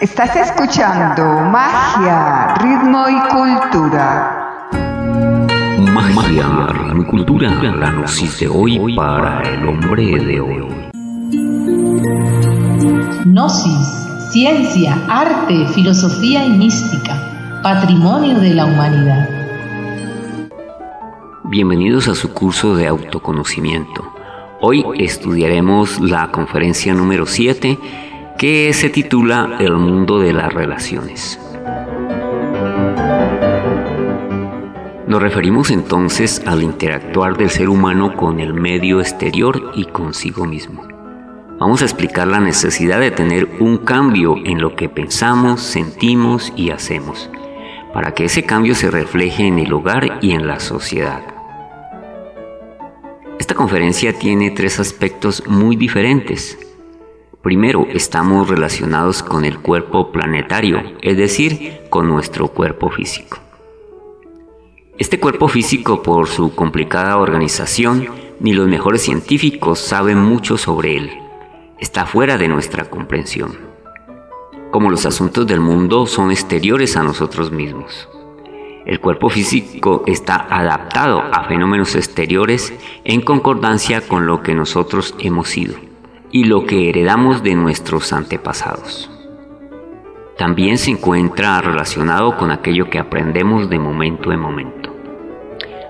Estás escuchando Magia, Ritmo y Cultura. Magia, ritmo y cultura, la gnosis de hoy para el hombre de hoy. Gnosis, ciencia, arte, filosofía y mística, patrimonio de la humanidad. Bienvenidos a su curso de autoconocimiento. Hoy estudiaremos la conferencia número 7 que se titula El mundo de las relaciones. Nos referimos entonces al interactuar del ser humano con el medio exterior y consigo mismo. Vamos a explicar la necesidad de tener un cambio en lo que pensamos, sentimos y hacemos, para que ese cambio se refleje en el hogar y en la sociedad. Esta conferencia tiene tres aspectos muy diferentes Primero, estamos relacionados con el cuerpo planetario, es decir, con nuestro cuerpo físico. Este cuerpo físico, por su complicada organización, ni los mejores científicos saben mucho sobre él. Está fuera de nuestra comprensión. Como los asuntos del mundo son exteriores a nosotros mismos. El cuerpo físico está adaptado a fenómenos exteriores en concordancia con lo que nosotros hemos sido y lo que heredamos de nuestros antepasados. También se encuentra relacionado con aquello que aprendemos de momento en momento.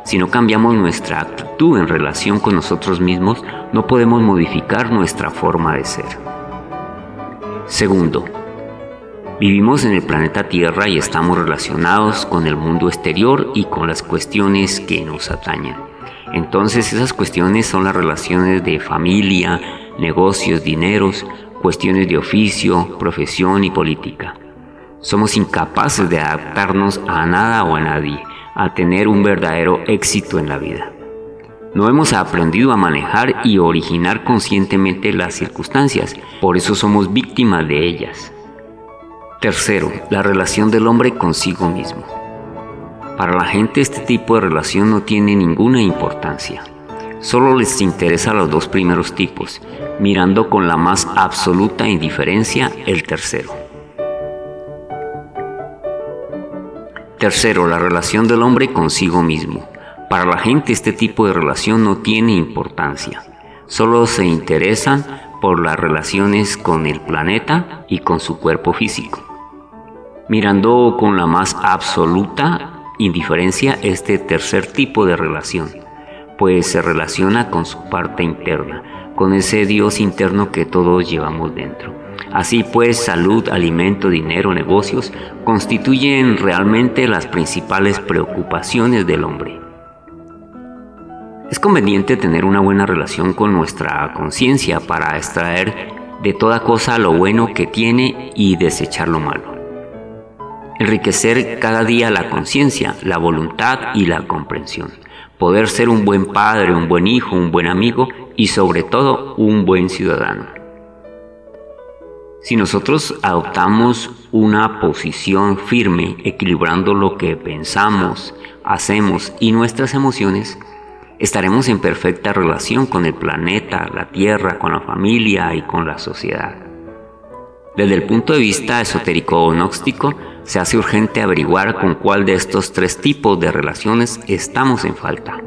Si no cambiamos nuestra actitud en relación con nosotros mismos, no podemos modificar nuestra forma de ser. Segundo, vivimos en el planeta Tierra y estamos relacionados con el mundo exterior y con las cuestiones que nos atañen. Entonces esas cuestiones son las relaciones de familia, negocios, dineros, cuestiones de oficio, profesión y política. Somos incapaces de adaptarnos a nada o a nadie, a tener un verdadero éxito en la vida. No hemos aprendido a manejar y originar conscientemente las circunstancias, por eso somos víctimas de ellas. Tercero, la relación del hombre consigo mismo. Para la gente este tipo de relación no tiene ninguna importancia. Solo les interesa los dos primeros tipos, mirando con la más absoluta indiferencia el tercero. Tercero, la relación del hombre consigo mismo. Para la gente este tipo de relación no tiene importancia. Solo se interesan por las relaciones con el planeta y con su cuerpo físico. Mirando con la más absoluta indiferencia este tercer tipo de relación pues se relaciona con su parte interna, con ese Dios interno que todos llevamos dentro. Así pues, salud, alimento, dinero, negocios constituyen realmente las principales preocupaciones del hombre. Es conveniente tener una buena relación con nuestra conciencia para extraer de toda cosa lo bueno que tiene y desechar lo malo. Enriquecer cada día la conciencia, la voluntad y la comprensión poder ser un buen padre, un buen hijo, un buen amigo y sobre todo un buen ciudadano. Si nosotros adoptamos una posición firme, equilibrando lo que pensamos, hacemos y nuestras emociones, estaremos en perfecta relación con el planeta, la Tierra, con la familia y con la sociedad. Desde el punto de vista esotérico o gnóstico, se hace urgente averiguar con cuál de estos tres tipos de relaciones estamos en falta.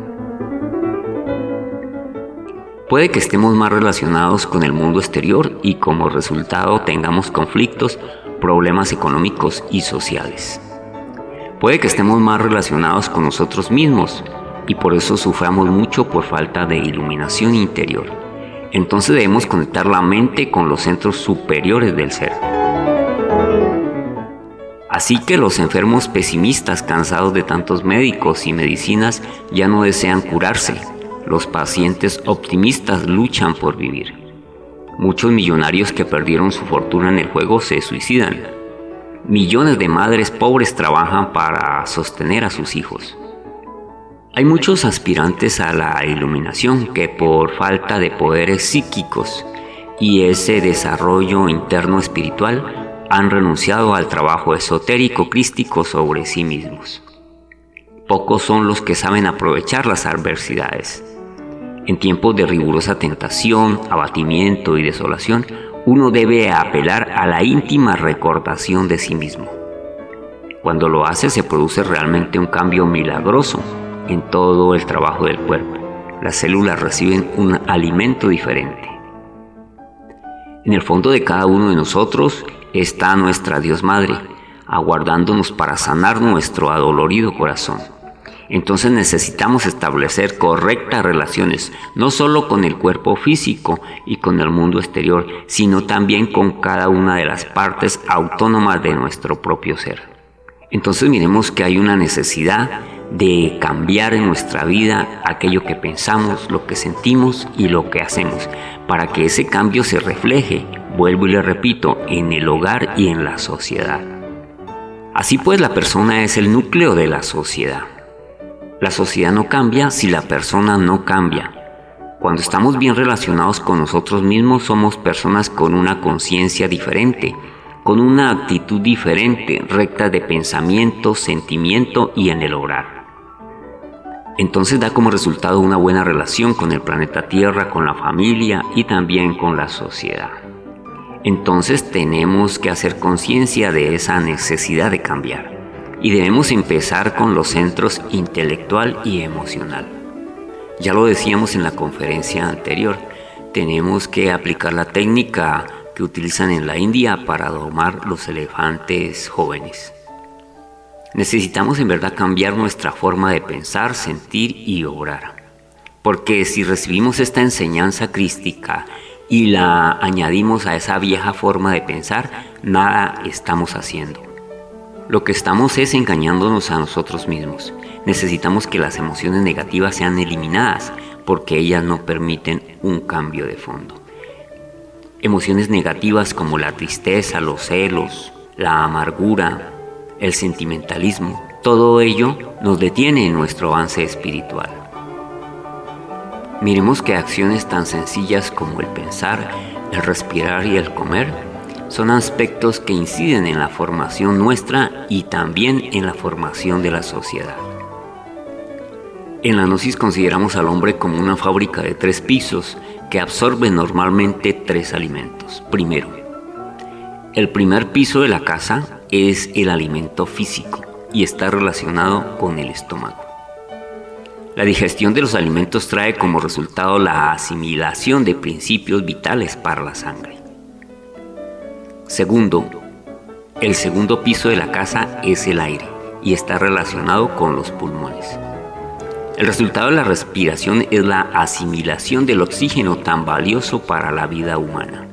Puede que estemos más relacionados con el mundo exterior y como resultado tengamos conflictos, problemas económicos y sociales. Puede que estemos más relacionados con nosotros mismos y por eso suframos mucho por falta de iluminación interior. Entonces debemos conectar la mente con los centros superiores del ser. Así que los enfermos pesimistas cansados de tantos médicos y medicinas ya no desean curarse. Los pacientes optimistas luchan por vivir. Muchos millonarios que perdieron su fortuna en el juego se suicidan. Millones de madres pobres trabajan para sostener a sus hijos. Hay muchos aspirantes a la iluminación que por falta de poderes psíquicos y ese desarrollo interno espiritual han renunciado al trabajo esotérico crístico sobre sí mismos. Pocos son los que saben aprovechar las adversidades. En tiempos de rigurosa tentación, abatimiento y desolación, uno debe apelar a la íntima recordación de sí mismo. Cuando lo hace se produce realmente un cambio milagroso en todo el trabajo del cuerpo. Las células reciben un alimento diferente. En el fondo de cada uno de nosotros está nuestra Dios Madre, aguardándonos para sanar nuestro adolorido corazón. Entonces necesitamos establecer correctas relaciones, no solo con el cuerpo físico y con el mundo exterior, sino también con cada una de las partes autónomas de nuestro propio ser. Entonces miremos que hay una necesidad de cambiar en nuestra vida aquello que pensamos, lo que sentimos y lo que hacemos, para que ese cambio se refleje, vuelvo y le repito, en el hogar y en la sociedad. Así pues, la persona es el núcleo de la sociedad. La sociedad no cambia si la persona no cambia. Cuando estamos bien relacionados con nosotros mismos, somos personas con una conciencia diferente, con una actitud diferente, recta de pensamiento, sentimiento y en el obrar. Entonces da como resultado una buena relación con el planeta Tierra, con la familia y también con la sociedad. Entonces tenemos que hacer conciencia de esa necesidad de cambiar y debemos empezar con los centros intelectual y emocional. Ya lo decíamos en la conferencia anterior, tenemos que aplicar la técnica que utilizan en la India para domar los elefantes jóvenes. Necesitamos en verdad cambiar nuestra forma de pensar, sentir y obrar. Porque si recibimos esta enseñanza crística y la añadimos a esa vieja forma de pensar, nada estamos haciendo. Lo que estamos es engañándonos a nosotros mismos. Necesitamos que las emociones negativas sean eliminadas porque ellas no permiten un cambio de fondo. Emociones negativas como la tristeza, los celos, la amargura, el sentimentalismo, todo ello nos detiene en nuestro avance espiritual. Miremos que acciones tan sencillas como el pensar, el respirar y el comer son aspectos que inciden en la formación nuestra y también en la formación de la sociedad. En la Gnosis consideramos al hombre como una fábrica de tres pisos que absorbe normalmente tres alimentos. Primero, el primer piso de la casa es el alimento físico y está relacionado con el estómago. La digestión de los alimentos trae como resultado la asimilación de principios vitales para la sangre. Segundo, el segundo piso de la casa es el aire y está relacionado con los pulmones. El resultado de la respiración es la asimilación del oxígeno tan valioso para la vida humana.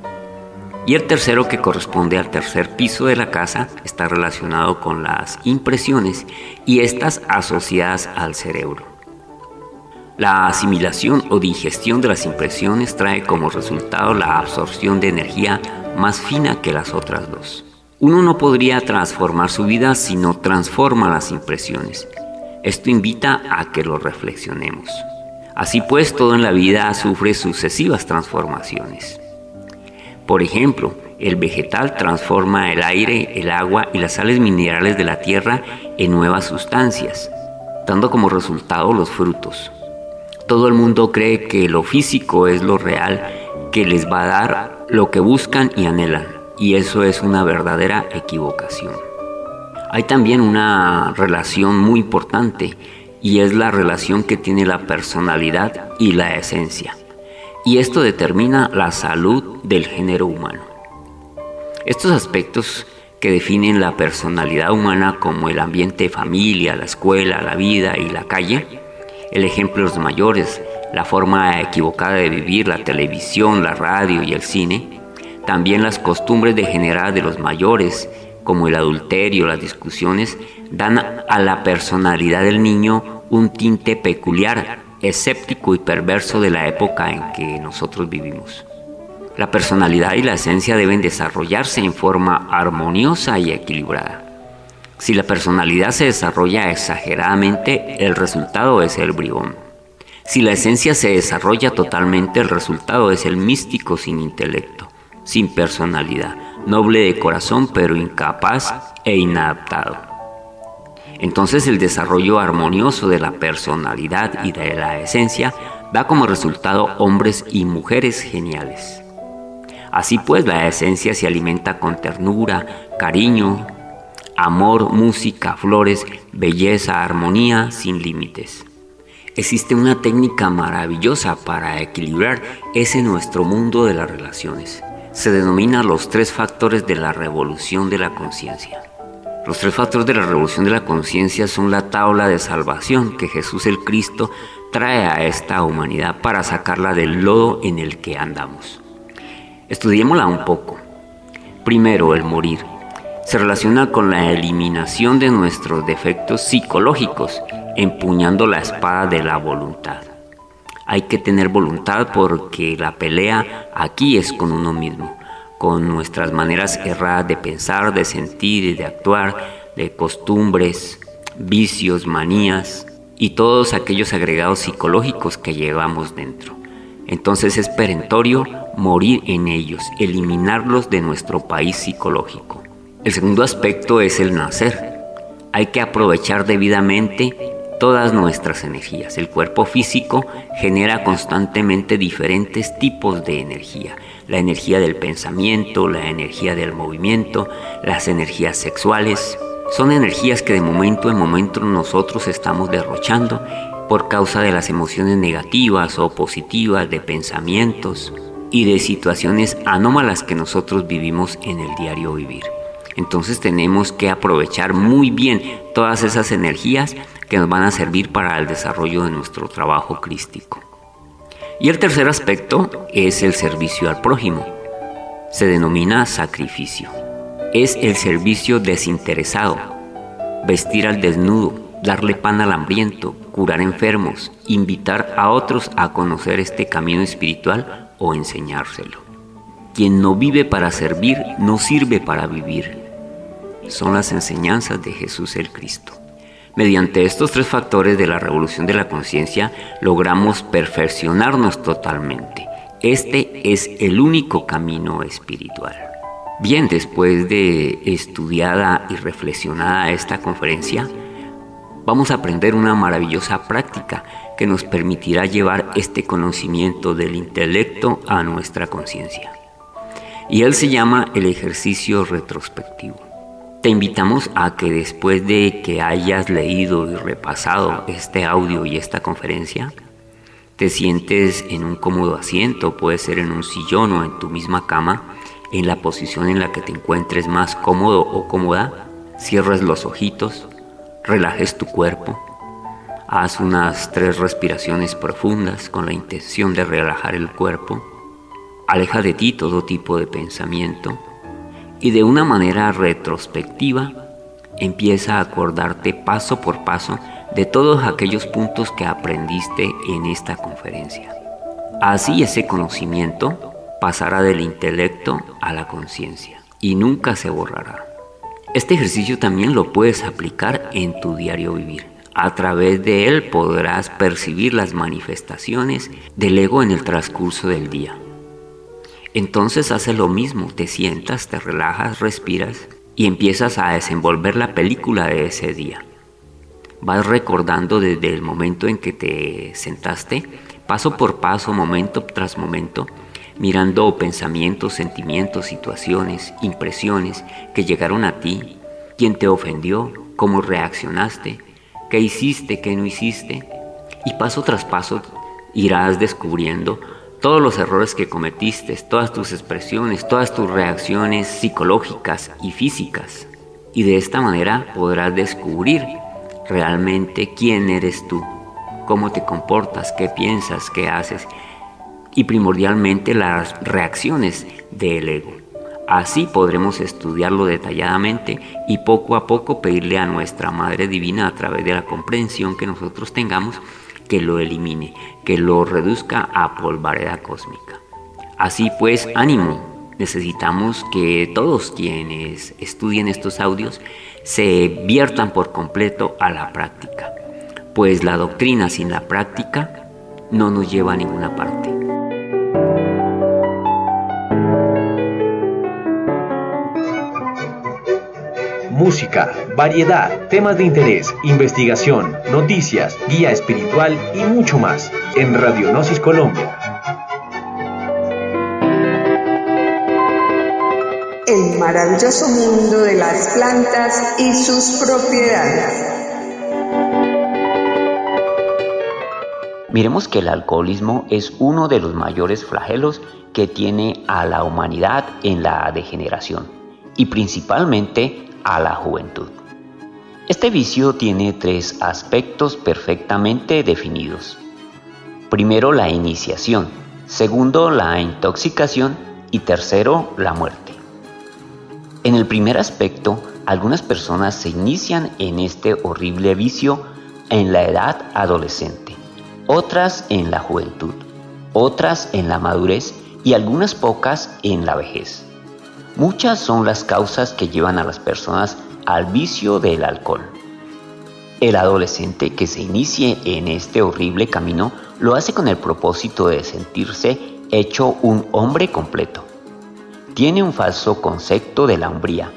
Y el tercero, que corresponde al tercer piso de la casa, está relacionado con las impresiones y estas asociadas al cerebro. La asimilación o digestión de las impresiones trae como resultado la absorción de energía más fina que las otras dos. Uno no podría transformar su vida si no transforma las impresiones. Esto invita a que lo reflexionemos. Así pues, todo en la vida sufre sucesivas transformaciones. Por ejemplo, el vegetal transforma el aire, el agua y las sales minerales de la tierra en nuevas sustancias, dando como resultado los frutos. Todo el mundo cree que lo físico es lo real que les va a dar lo que buscan y anhelan, y eso es una verdadera equivocación. Hay también una relación muy importante y es la relación que tiene la personalidad y la esencia. Y esto determina la salud del género humano. Estos aspectos que definen la personalidad humana como el ambiente familia, la escuela, la vida y la calle, el ejemplo de los mayores, la forma equivocada de vivir, la televisión, la radio y el cine, también las costumbres degeneradas de los mayores como el adulterio, las discusiones, dan a la personalidad del niño un tinte peculiar, escéptico y perverso de la época en que nosotros vivimos. La personalidad y la esencia deben desarrollarse en forma armoniosa y equilibrada. Si la personalidad se desarrolla exageradamente, el resultado es el bribón. Si la esencia se desarrolla totalmente, el resultado es el místico sin intelecto, sin personalidad noble de corazón pero incapaz e inadaptado. Entonces el desarrollo armonioso de la personalidad y de la esencia da como resultado hombres y mujeres geniales. Así pues, la esencia se alimenta con ternura, cariño, amor, música, flores, belleza, armonía, sin límites. Existe una técnica maravillosa para equilibrar ese nuestro mundo de las relaciones. Se denomina los tres factores de la revolución de la conciencia. Los tres factores de la revolución de la conciencia son la tabla de salvación que Jesús el Cristo trae a esta humanidad para sacarla del lodo en el que andamos. Estudiémosla un poco. Primero, el morir. Se relaciona con la eliminación de nuestros defectos psicológicos, empuñando la espada de la voluntad. Hay que tener voluntad porque la pelea aquí es con uno mismo con nuestras maneras erradas de pensar, de sentir y de actuar, de costumbres, vicios, manías y todos aquellos agregados psicológicos que llevamos dentro. Entonces es perentorio morir en ellos, eliminarlos de nuestro país psicológico. El segundo aspecto es el nacer. Hay que aprovechar debidamente todas nuestras energías. El cuerpo físico genera constantemente diferentes tipos de energía la energía del pensamiento, la energía del movimiento, las energías sexuales. Son energías que de momento en momento nosotros estamos derrochando por causa de las emociones negativas o positivas, de pensamientos y de situaciones anómalas que nosotros vivimos en el diario vivir. Entonces tenemos que aprovechar muy bien todas esas energías que nos van a servir para el desarrollo de nuestro trabajo crístico. Y el tercer aspecto es el servicio al prójimo. Se denomina sacrificio. Es el servicio desinteresado. Vestir al desnudo, darle pan al hambriento, curar enfermos, invitar a otros a conocer este camino espiritual o enseñárselo. Quien no vive para servir, no sirve para vivir. Son las enseñanzas de Jesús el Cristo. Mediante estos tres factores de la revolución de la conciencia logramos perfeccionarnos totalmente. Este es el único camino espiritual. Bien, después de estudiada y reflexionada esta conferencia, vamos a aprender una maravillosa práctica que nos permitirá llevar este conocimiento del intelecto a nuestra conciencia. Y él se llama el ejercicio retrospectivo. Te invitamos a que después de que hayas leído y repasado este audio y esta conferencia, te sientes en un cómodo asiento, puede ser en un sillón o en tu misma cama, en la posición en la que te encuentres más cómodo o cómoda, cierres los ojitos, relajes tu cuerpo, haz unas tres respiraciones profundas con la intención de relajar el cuerpo, aleja de ti todo tipo de pensamiento, y de una manera retrospectiva empieza a acordarte paso por paso de todos aquellos puntos que aprendiste en esta conferencia. Así ese conocimiento pasará del intelecto a la conciencia y nunca se borrará. Este ejercicio también lo puedes aplicar en tu diario vivir. A través de él podrás percibir las manifestaciones del ego en el transcurso del día. Entonces hace lo mismo, te sientas, te relajas, respiras y empiezas a desenvolver la película de ese día. Vas recordando desde el momento en que te sentaste, paso por paso, momento tras momento, mirando pensamientos, sentimientos, situaciones, impresiones que llegaron a ti, quién te ofendió, cómo reaccionaste, qué hiciste, qué no hiciste, y paso tras paso irás descubriendo todos los errores que cometiste, todas tus expresiones, todas tus reacciones psicológicas y físicas. Y de esta manera podrás descubrir realmente quién eres tú, cómo te comportas, qué piensas, qué haces y primordialmente las reacciones del ego. Así podremos estudiarlo detalladamente y poco a poco pedirle a nuestra Madre Divina a través de la comprensión que nosotros tengamos que lo elimine, que lo reduzca a polvareda cósmica. Así pues, ánimo, necesitamos que todos quienes estudien estos audios se viertan por completo a la práctica, pues la doctrina sin la práctica no nos lleva a ninguna parte. Música, variedad, temas de interés, investigación, noticias, guía espiritual y mucho más en Radionosis Colombia. maravilloso mundo de las plantas y sus propiedades. Miremos que el alcoholismo es uno de los mayores flagelos que tiene a la humanidad en la degeneración y principalmente a la juventud. Este vicio tiene tres aspectos perfectamente definidos. Primero, la iniciación. Segundo, la intoxicación. Y tercero, la muerte. En el primer aspecto, algunas personas se inician en este horrible vicio en la edad adolescente, otras en la juventud, otras en la madurez y algunas pocas en la vejez. Muchas son las causas que llevan a las personas al vicio del alcohol. El adolescente que se inicie en este horrible camino lo hace con el propósito de sentirse hecho un hombre completo. Tiene un falso concepto de la hombría.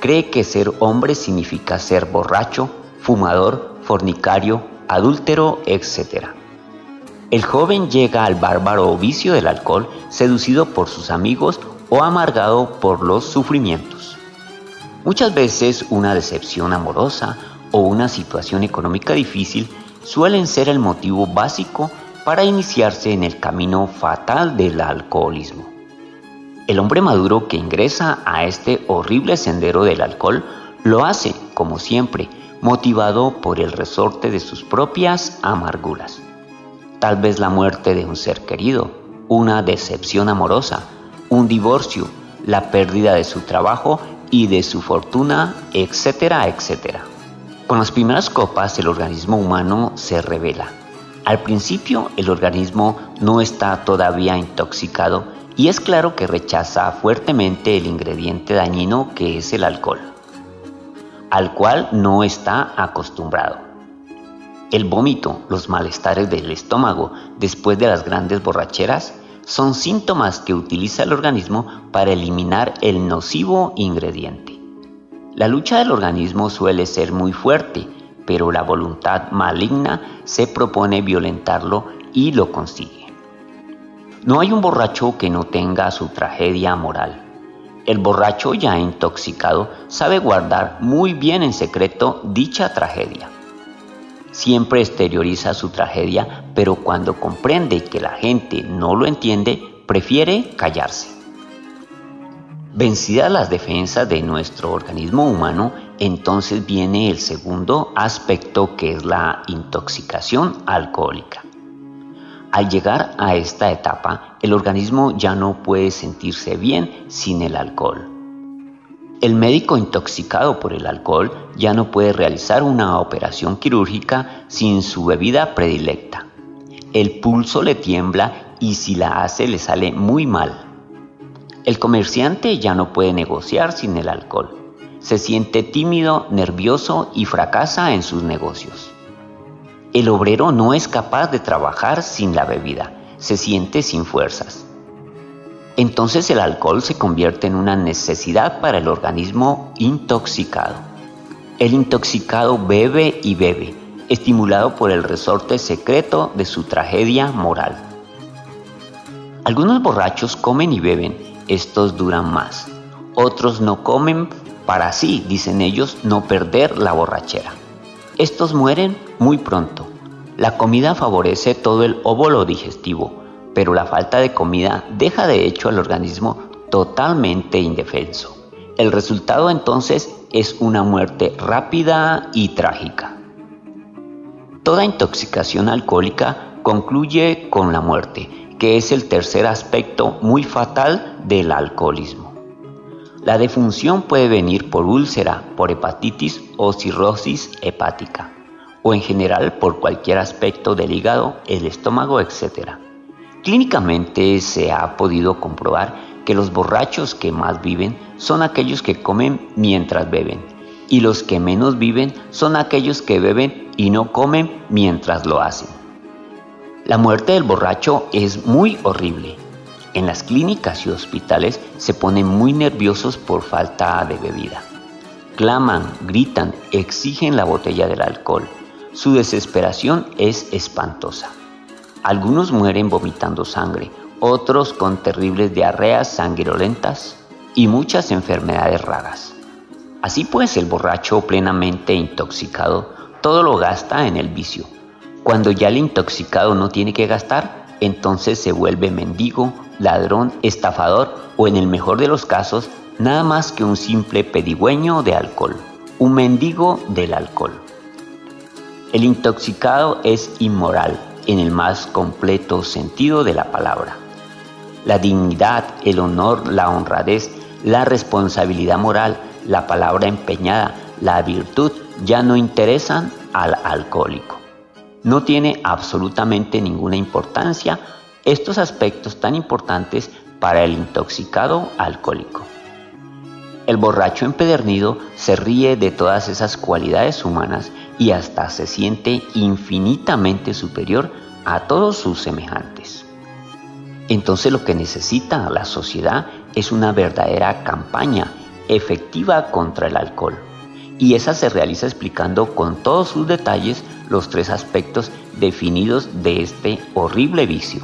Cree que ser hombre significa ser borracho, fumador, fornicario, adúltero, etc. El joven llega al bárbaro vicio del alcohol seducido por sus amigos o amargado por los sufrimientos. Muchas veces una decepción amorosa o una situación económica difícil suelen ser el motivo básico para iniciarse en el camino fatal del alcoholismo. El hombre maduro que ingresa a este horrible sendero del alcohol lo hace, como siempre, motivado por el resorte de sus propias amarguras. Tal vez la muerte de un ser querido, una decepción amorosa, un divorcio, la pérdida de su trabajo y de su fortuna, etcétera, etcétera. Con las primeras copas el organismo humano se revela al principio el organismo no está todavía intoxicado y es claro que rechaza fuertemente el ingrediente dañino que es el alcohol, al cual no está acostumbrado. El vómito, los malestares del estómago después de las grandes borracheras son síntomas que utiliza el organismo para eliminar el nocivo ingrediente. La lucha del organismo suele ser muy fuerte pero la voluntad maligna se propone violentarlo y lo consigue. No hay un borracho que no tenga su tragedia moral. El borracho ya intoxicado sabe guardar muy bien en secreto dicha tragedia. Siempre exterioriza su tragedia, pero cuando comprende que la gente no lo entiende, prefiere callarse. Vencidas las defensas de nuestro organismo humano, entonces viene el segundo aspecto que es la intoxicación alcohólica. Al llegar a esta etapa, el organismo ya no puede sentirse bien sin el alcohol. El médico intoxicado por el alcohol ya no puede realizar una operación quirúrgica sin su bebida predilecta. El pulso le tiembla y si la hace le sale muy mal. El comerciante ya no puede negociar sin el alcohol. Se siente tímido, nervioso y fracasa en sus negocios. El obrero no es capaz de trabajar sin la bebida, se siente sin fuerzas. Entonces el alcohol se convierte en una necesidad para el organismo intoxicado. El intoxicado bebe y bebe, estimulado por el resorte secreto de su tragedia moral. Algunos borrachos comen y beben estos duran más. Otros no comen para así, dicen ellos, no perder la borrachera. Estos mueren muy pronto. La comida favorece todo el óvulo digestivo, pero la falta de comida deja de hecho al organismo totalmente indefenso. El resultado entonces es una muerte rápida y trágica. Toda intoxicación alcohólica concluye con la muerte, que es el tercer aspecto muy fatal del alcoholismo. La defunción puede venir por úlcera, por hepatitis o cirrosis hepática, o en general por cualquier aspecto del hígado, el estómago, etc. Clínicamente se ha podido comprobar que los borrachos que más viven son aquellos que comen mientras beben, y los que menos viven son aquellos que beben y no comen mientras lo hacen. La muerte del borracho es muy horrible. En las clínicas y hospitales se ponen muy nerviosos por falta de bebida. Claman, gritan, exigen la botella del alcohol. Su desesperación es espantosa. Algunos mueren vomitando sangre, otros con terribles diarreas sanguinolentas. y muchas enfermedades raras. Así pues, el borracho plenamente intoxicado todo lo gasta en el vicio. Cuando ya el intoxicado no tiene que gastar, entonces se vuelve mendigo, ladrón, estafador o en el mejor de los casos, nada más que un simple pedigüeño de alcohol, un mendigo del alcohol. El intoxicado es inmoral en el más completo sentido de la palabra. La dignidad, el honor, la honradez, la responsabilidad moral, la palabra empeñada, la virtud ya no interesan al alcohólico. No tiene absolutamente ninguna importancia estos aspectos tan importantes para el intoxicado alcohólico. El borracho empedernido se ríe de todas esas cualidades humanas y hasta se siente infinitamente superior a todos sus semejantes. Entonces lo que necesita la sociedad es una verdadera campaña efectiva contra el alcohol. Y esa se realiza explicando con todos sus detalles los tres aspectos definidos de este horrible vicio.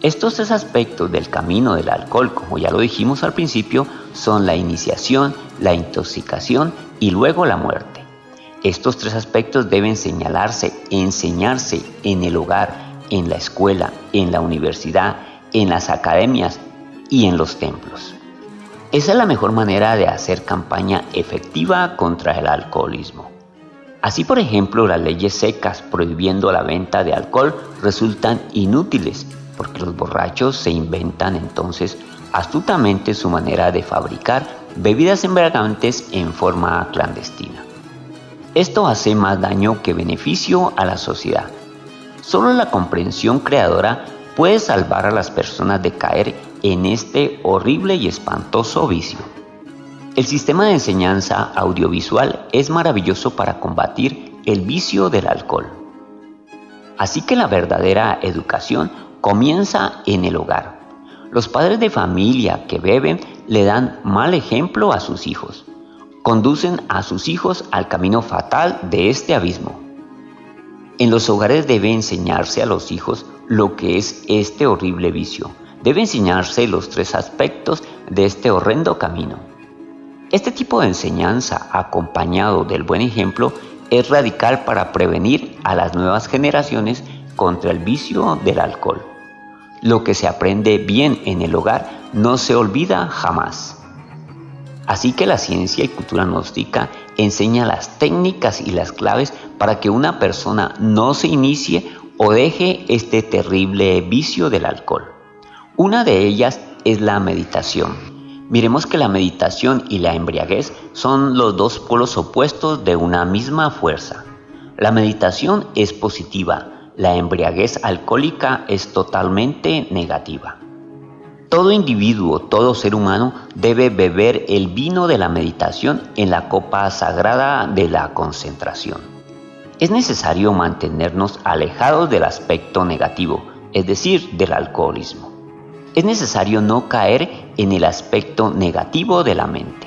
Estos tres aspectos del camino del alcohol, como ya lo dijimos al principio, son la iniciación, la intoxicación y luego la muerte. Estos tres aspectos deben señalarse, enseñarse en el hogar, en la escuela, en la universidad, en las academias y en los templos. Esa es la mejor manera de hacer campaña efectiva contra el alcoholismo. Así, por ejemplo, las leyes secas prohibiendo la venta de alcohol resultan inútiles porque los borrachos se inventan entonces astutamente su manera de fabricar bebidas embriagantes en forma clandestina. Esto hace más daño que beneficio a la sociedad. Solo la comprensión creadora puede salvar a las personas de caer en este horrible y espantoso vicio. El sistema de enseñanza audiovisual es maravilloso para combatir el vicio del alcohol. Así que la verdadera educación comienza en el hogar. Los padres de familia que beben le dan mal ejemplo a sus hijos. Conducen a sus hijos al camino fatal de este abismo. En los hogares debe enseñarse a los hijos lo que es este horrible vicio. Debe enseñarse los tres aspectos de este horrendo camino. Este tipo de enseñanza, acompañado del buen ejemplo, es radical para prevenir a las nuevas generaciones contra el vicio del alcohol. Lo que se aprende bien en el hogar no se olvida jamás. Así que la ciencia y cultura gnóstica enseña las técnicas y las claves para que una persona no se inicie o deje este terrible vicio del alcohol. Una de ellas es la meditación. Miremos que la meditación y la embriaguez son los dos polos opuestos de una misma fuerza. La meditación es positiva, la embriaguez alcohólica es totalmente negativa. Todo individuo, todo ser humano debe beber el vino de la meditación en la copa sagrada de la concentración. Es necesario mantenernos alejados del aspecto negativo, es decir, del alcoholismo. Es necesario no caer en el aspecto negativo de la mente.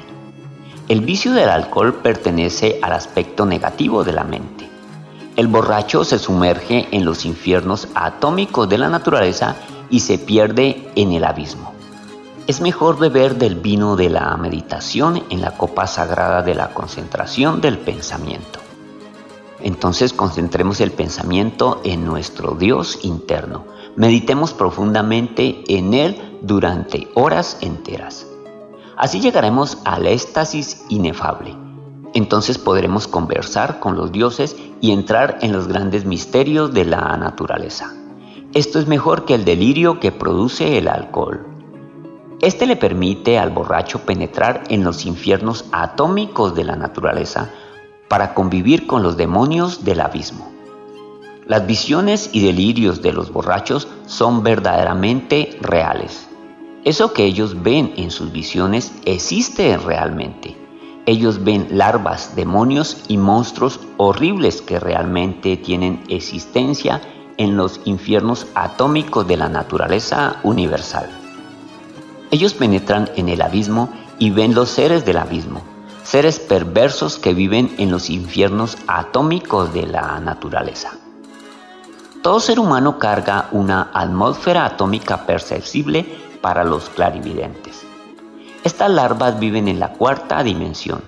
El vicio del alcohol pertenece al aspecto negativo de la mente. El borracho se sumerge en los infiernos atómicos de la naturaleza y se pierde en el abismo. Es mejor beber del vino de la meditación en la copa sagrada de la concentración del pensamiento. Entonces concentremos el pensamiento en nuestro Dios interno. Meditemos profundamente en Él durante horas enteras. Así llegaremos al éxtasis inefable. Entonces podremos conversar con los dioses y entrar en los grandes misterios de la naturaleza. Esto es mejor que el delirio que produce el alcohol. Este le permite al borracho penetrar en los infiernos atómicos de la naturaleza para convivir con los demonios del abismo. Las visiones y delirios de los borrachos son verdaderamente reales. Eso que ellos ven en sus visiones existe realmente. Ellos ven larvas, demonios y monstruos horribles que realmente tienen existencia en los infiernos atómicos de la naturaleza universal. Ellos penetran en el abismo y ven los seres del abismo, seres perversos que viven en los infiernos atómicos de la naturaleza. Todo ser humano carga una atmósfera atómica perceptible para los clarividentes. Estas larvas viven en la cuarta dimensión.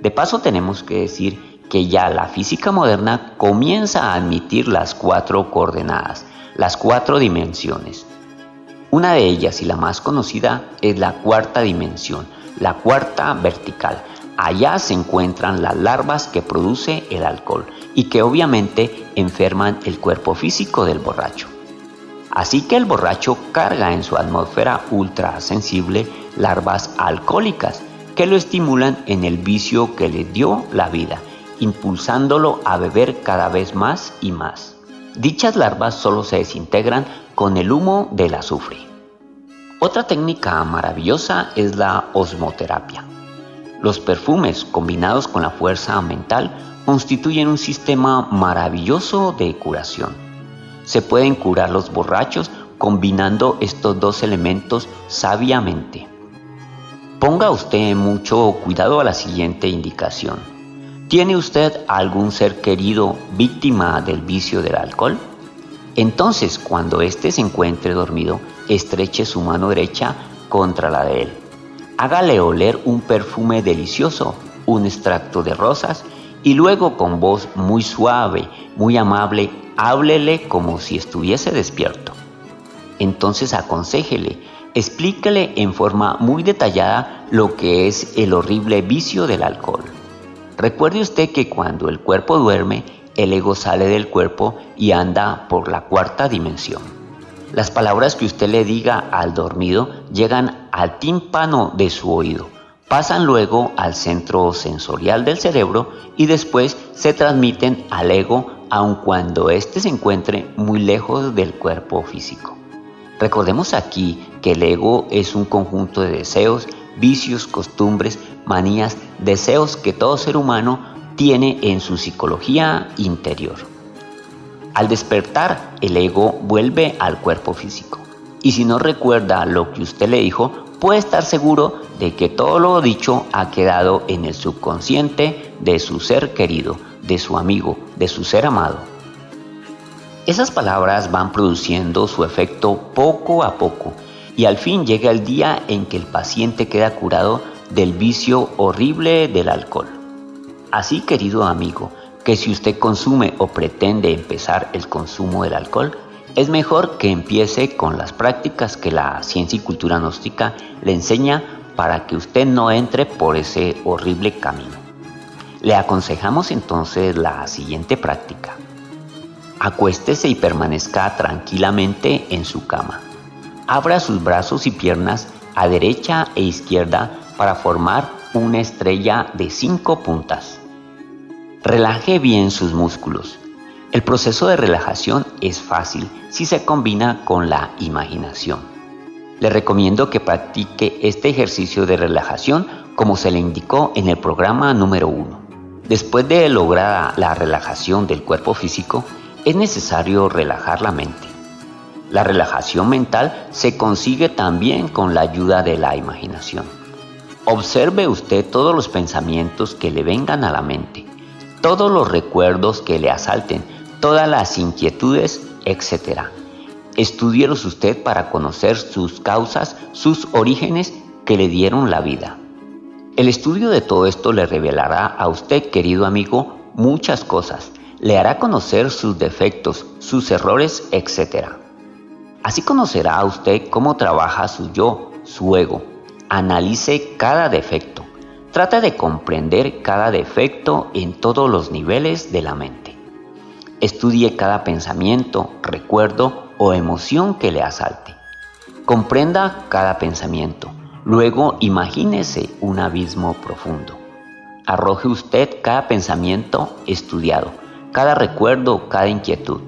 De paso tenemos que decir que ya la física moderna comienza a admitir las cuatro coordenadas, las cuatro dimensiones. Una de ellas y la más conocida es la cuarta dimensión, la cuarta vertical. Allá se encuentran las larvas que produce el alcohol y que obviamente enferman el cuerpo físico del borracho. Así que el borracho carga en su atmósfera ultrasensible larvas alcohólicas que lo estimulan en el vicio que le dio la vida, impulsándolo a beber cada vez más y más. Dichas larvas solo se desintegran con el humo del azufre. Otra técnica maravillosa es la osmoterapia. Los perfumes combinados con la fuerza mental constituyen un sistema maravilloso de curación. Se pueden curar los borrachos combinando estos dos elementos sabiamente. Ponga usted mucho cuidado a la siguiente indicación. ¿Tiene usted algún ser querido víctima del vicio del alcohol? Entonces, cuando éste se encuentre dormido, estreche su mano derecha contra la de él. Hágale oler un perfume delicioso, un extracto de rosas, y luego con voz muy suave, muy amable, háblele como si estuviese despierto. Entonces aconsejele, explíquele en forma muy detallada lo que es el horrible vicio del alcohol. Recuerde usted que cuando el cuerpo duerme, el ego sale del cuerpo y anda por la cuarta dimensión. Las palabras que usted le diga al dormido llegan al tímpano de su oído, pasan luego al centro sensorial del cerebro y después se transmiten al ego aun cuando éste se encuentre muy lejos del cuerpo físico. Recordemos aquí que el ego es un conjunto de deseos, vicios, costumbres, manías, deseos que todo ser humano tiene en su psicología interior. Al despertar, el ego vuelve al cuerpo físico. Y si no recuerda lo que usted le dijo, puede estar seguro de que todo lo dicho ha quedado en el subconsciente de su ser querido, de su amigo, de su ser amado. Esas palabras van produciendo su efecto poco a poco y al fin llega el día en que el paciente queda curado del vicio horrible del alcohol. Así, querido amigo, que si usted consume o pretende empezar el consumo del alcohol, es mejor que empiece con las prácticas que la ciencia y cultura gnóstica le enseña para que usted no entre por ese horrible camino. Le aconsejamos entonces la siguiente práctica. Acuéstese y permanezca tranquilamente en su cama. Abra sus brazos y piernas a derecha e izquierda para formar una estrella de cinco puntas. Relaje bien sus músculos. El proceso de relajación es fácil si se combina con la imaginación. Le recomiendo que practique este ejercicio de relajación como se le indicó en el programa número 1. Después de lograr la relajación del cuerpo físico, es necesario relajar la mente. La relajación mental se consigue también con la ayuda de la imaginación. Observe usted todos los pensamientos que le vengan a la mente, todos los recuerdos que le asalten, todas las inquietudes, etc. Estudielos usted para conocer sus causas, sus orígenes que le dieron la vida. El estudio de todo esto le revelará a usted, querido amigo, muchas cosas. Le hará conocer sus defectos, sus errores, etc. Así conocerá a usted cómo trabaja su yo, su ego. Analice cada defecto. Trata de comprender cada defecto en todos los niveles de la mente. Estudie cada pensamiento, recuerdo o emoción que le asalte. Comprenda cada pensamiento Luego imagínese un abismo profundo. Arroje usted cada pensamiento estudiado, cada recuerdo, cada inquietud.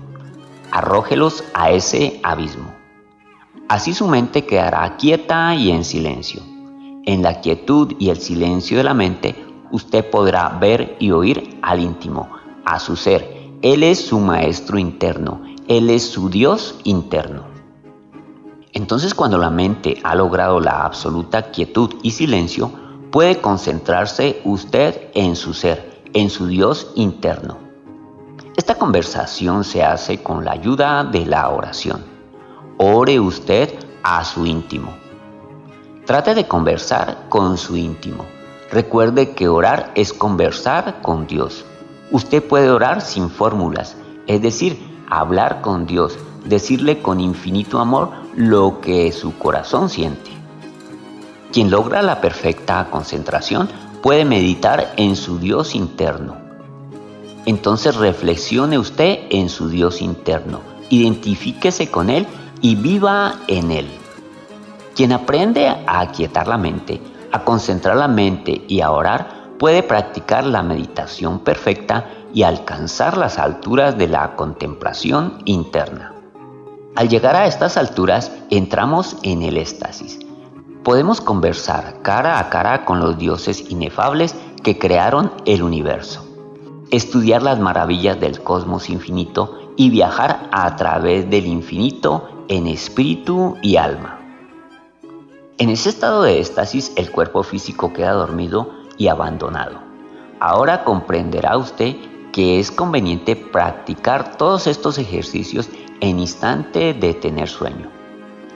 Arrójelos a ese abismo. Así su mente quedará quieta y en silencio. En la quietud y el silencio de la mente, usted podrá ver y oír al íntimo, a su ser. Él es su maestro interno, Él es su Dios interno. Entonces cuando la mente ha logrado la absoluta quietud y silencio, puede concentrarse usted en su ser, en su Dios interno. Esta conversación se hace con la ayuda de la oración. Ore usted a su íntimo. Trate de conversar con su íntimo. Recuerde que orar es conversar con Dios. Usted puede orar sin fórmulas, es decir, hablar con Dios, decirle con infinito amor lo que su corazón siente. Quien logra la perfecta concentración puede meditar en su Dios interno. Entonces reflexione usted en su Dios interno, identifíquese con Él y viva en Él. Quien aprende a aquietar la mente, a concentrar la mente y a orar, puede practicar la meditación perfecta y alcanzar las alturas de la contemplación interna. Al llegar a estas alturas entramos en el éxtasis. Podemos conversar cara a cara con los dioses inefables que crearon el universo, estudiar las maravillas del cosmos infinito y viajar a través del infinito en espíritu y alma. En ese estado de éxtasis el cuerpo físico queda dormido y abandonado. Ahora comprenderá usted que es conveniente practicar todos estos ejercicios en instante de tener sueño.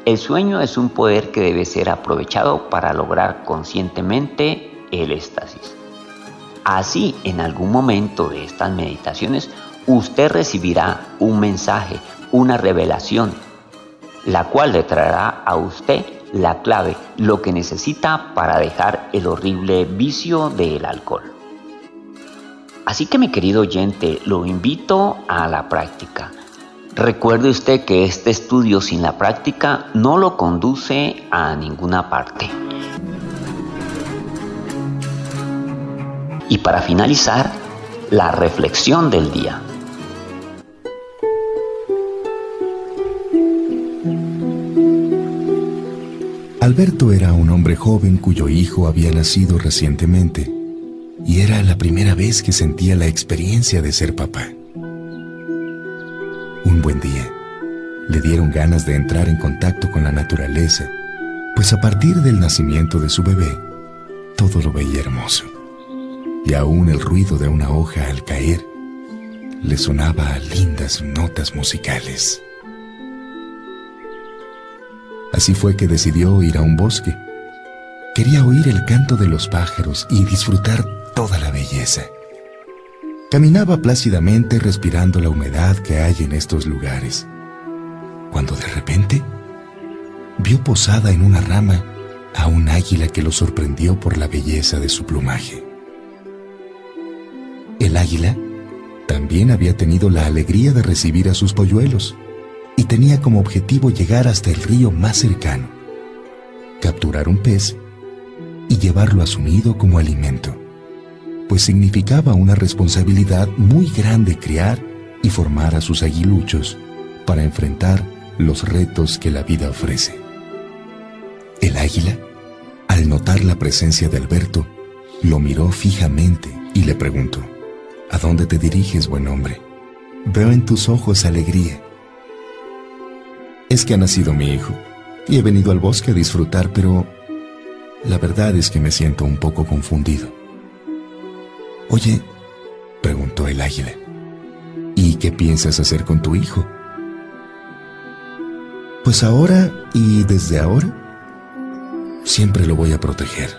El sueño es un poder que debe ser aprovechado para lograr conscientemente el éxtasis. Así, en algún momento de estas meditaciones, usted recibirá un mensaje, una revelación, la cual le traerá a usted la clave, lo que necesita para dejar el horrible vicio del alcohol. Así que mi querido oyente, lo invito a la práctica. Recuerde usted que este estudio sin la práctica no lo conduce a ninguna parte. Y para finalizar, la reflexión del día. Alberto era un hombre joven cuyo hijo había nacido recientemente y era la primera vez que sentía la experiencia de ser papá. Un buen día, le dieron ganas de entrar en contacto con la naturaleza, pues a partir del nacimiento de su bebé, todo lo veía hermoso. Y aún el ruido de una hoja al caer le sonaba a lindas notas musicales. Así fue que decidió ir a un bosque. Quería oír el canto de los pájaros y disfrutar toda la belleza. Caminaba plácidamente respirando la humedad que hay en estos lugares, cuando de repente vio posada en una rama a un águila que lo sorprendió por la belleza de su plumaje. El águila también había tenido la alegría de recibir a sus polluelos y tenía como objetivo llegar hasta el río más cercano, capturar un pez y llevarlo a su nido como alimento pues significaba una responsabilidad muy grande criar y formar a sus aguiluchos para enfrentar los retos que la vida ofrece. El águila, al notar la presencia de Alberto, lo miró fijamente y le preguntó, ¿A dónde te diriges, buen hombre? Veo en tus ojos alegría. Es que ha nacido mi hijo y he venido al bosque a disfrutar, pero la verdad es que me siento un poco confundido. Oye, preguntó el águila, ¿y qué piensas hacer con tu hijo? Pues ahora y desde ahora, siempre lo voy a proteger.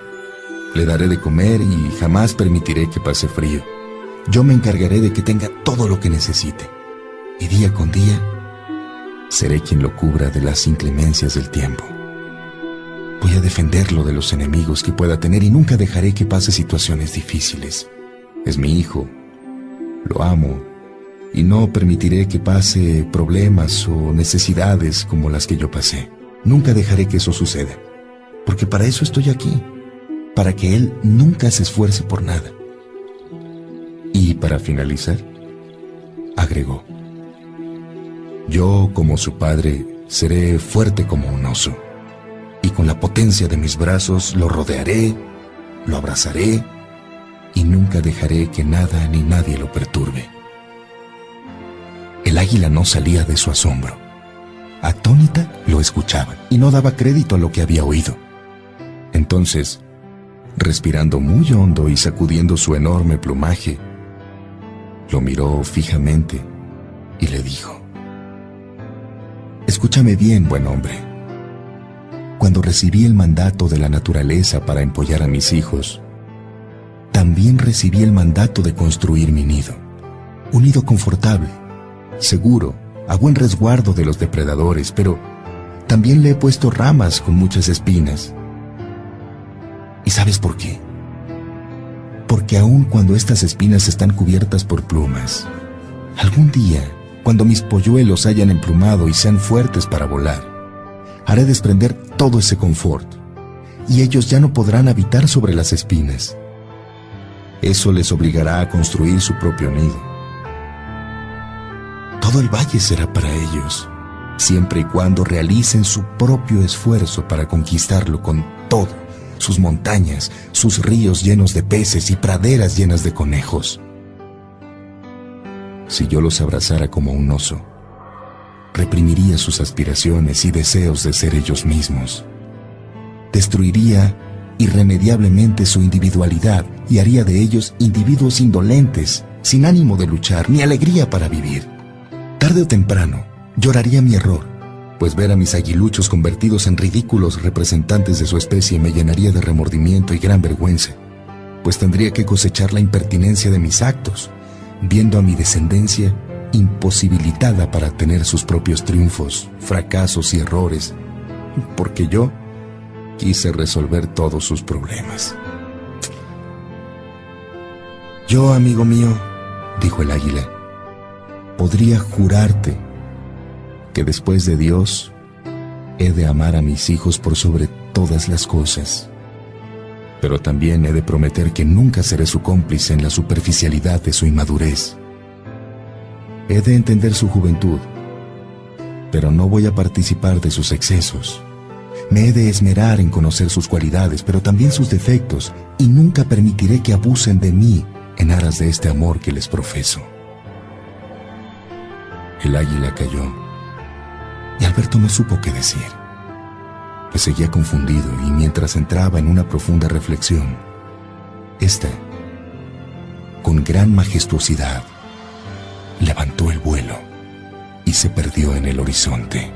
Le daré de comer y jamás permitiré que pase frío. Yo me encargaré de que tenga todo lo que necesite. Y día con día, seré quien lo cubra de las inclemencias del tiempo. Voy a defenderlo de los enemigos que pueda tener y nunca dejaré que pase situaciones difíciles. Es mi hijo. Lo amo. Y no permitiré que pase problemas o necesidades como las que yo pasé. Nunca dejaré que eso suceda. Porque para eso estoy aquí. Para que Él nunca se esfuerce por nada. Y para finalizar, agregó, yo como su padre seré fuerte como un oso, y con la potencia de mis brazos lo rodearé, lo abrazaré y nunca dejaré que nada ni nadie lo perturbe. El águila no salía de su asombro. Atónita lo escuchaba y no daba crédito a lo que había oído. Entonces, respirando muy hondo y sacudiendo su enorme plumaje, lo miró fijamente y le dijo, Escúchame bien, buen hombre. cuando recibí el mandato de la naturaleza para empollar a mis hijos, también recibí el mandato de construir mi nido. Un nido confortable, seguro, a buen resguardo de los depredadores, pero también le he puesto ramas con muchas espinas. ¿Y sabes por qué? Porque aun cuando estas espinas están cubiertas por plumas, algún día, cuando mis polluelos hayan emplumado y sean fuertes para volar, haré desprender todo ese confort y ellos ya no podrán habitar sobre las espinas. Eso les obligará a construir su propio nido. Todo el valle será para ellos, siempre y cuando realicen su propio esfuerzo para conquistarlo con todo, sus montañas, sus ríos llenos de peces y praderas llenas de conejos. Si yo los abrazara como un oso, reprimiría sus aspiraciones y deseos de ser ellos mismos. Destruiría irremediablemente su individualidad y haría de ellos individuos indolentes, sin ánimo de luchar ni alegría para vivir. Tarde o temprano, lloraría mi error, pues ver a mis aguiluchos convertidos en ridículos representantes de su especie me llenaría de remordimiento y gran vergüenza, pues tendría que cosechar la impertinencia de mis actos, viendo a mi descendencia imposibilitada para tener sus propios triunfos, fracasos y errores, porque yo quise resolver todos sus problemas. Yo, amigo mío, dijo el águila, podría jurarte que después de Dios he de amar a mis hijos por sobre todas las cosas, pero también he de prometer que nunca seré su cómplice en la superficialidad de su inmadurez. He de entender su juventud, pero no voy a participar de sus excesos. Me he de esmerar en conocer sus cualidades, pero también sus defectos, y nunca permitiré que abusen de mí en aras de este amor que les profeso. El águila cayó, y Alberto no supo qué decir. Pues seguía confundido y mientras entraba en una profunda reflexión, esta, con gran majestuosidad, levantó el vuelo y se perdió en el horizonte.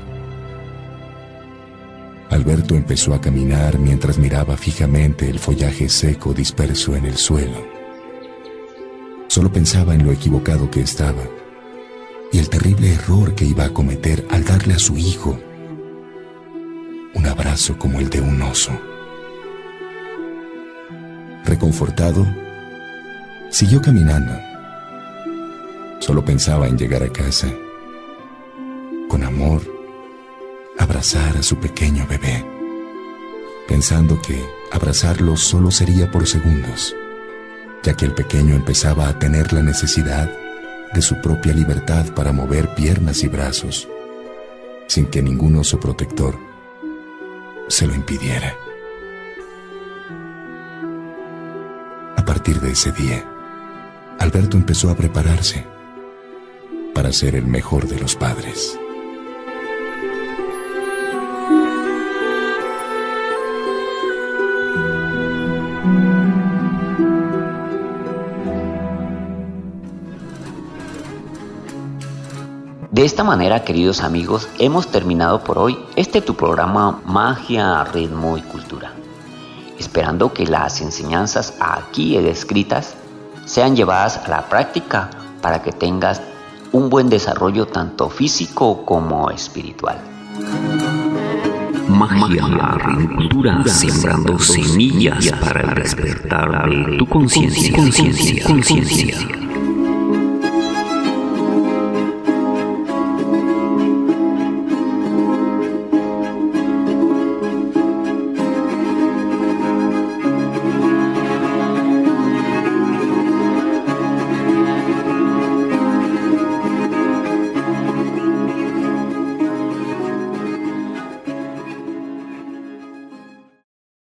Alberto empezó a caminar mientras miraba fijamente el follaje seco disperso en el suelo. Solo pensaba en lo equivocado que estaba y el terrible error que iba a cometer al darle a su hijo un abrazo como el de un oso. Reconfortado, siguió caminando. Solo pensaba en llegar a casa. Con amor, abrazar a su pequeño bebé, pensando que abrazarlo solo sería por segundos, ya que el pequeño empezaba a tener la necesidad su propia libertad para mover piernas y brazos, sin que ningún oso protector se lo impidiera. A partir de ese día, Alberto empezó a prepararse para ser el mejor de los padres. De esta manera, queridos amigos, hemos terminado por hoy este tu programa Magia, Ritmo y Cultura. Esperando que las enseñanzas aquí descritas sean llevadas a la práctica para que tengas un buen desarrollo tanto físico como espiritual. Magia, Ritmo y Cultura, sembrando semillas para despertar de tu conciencia.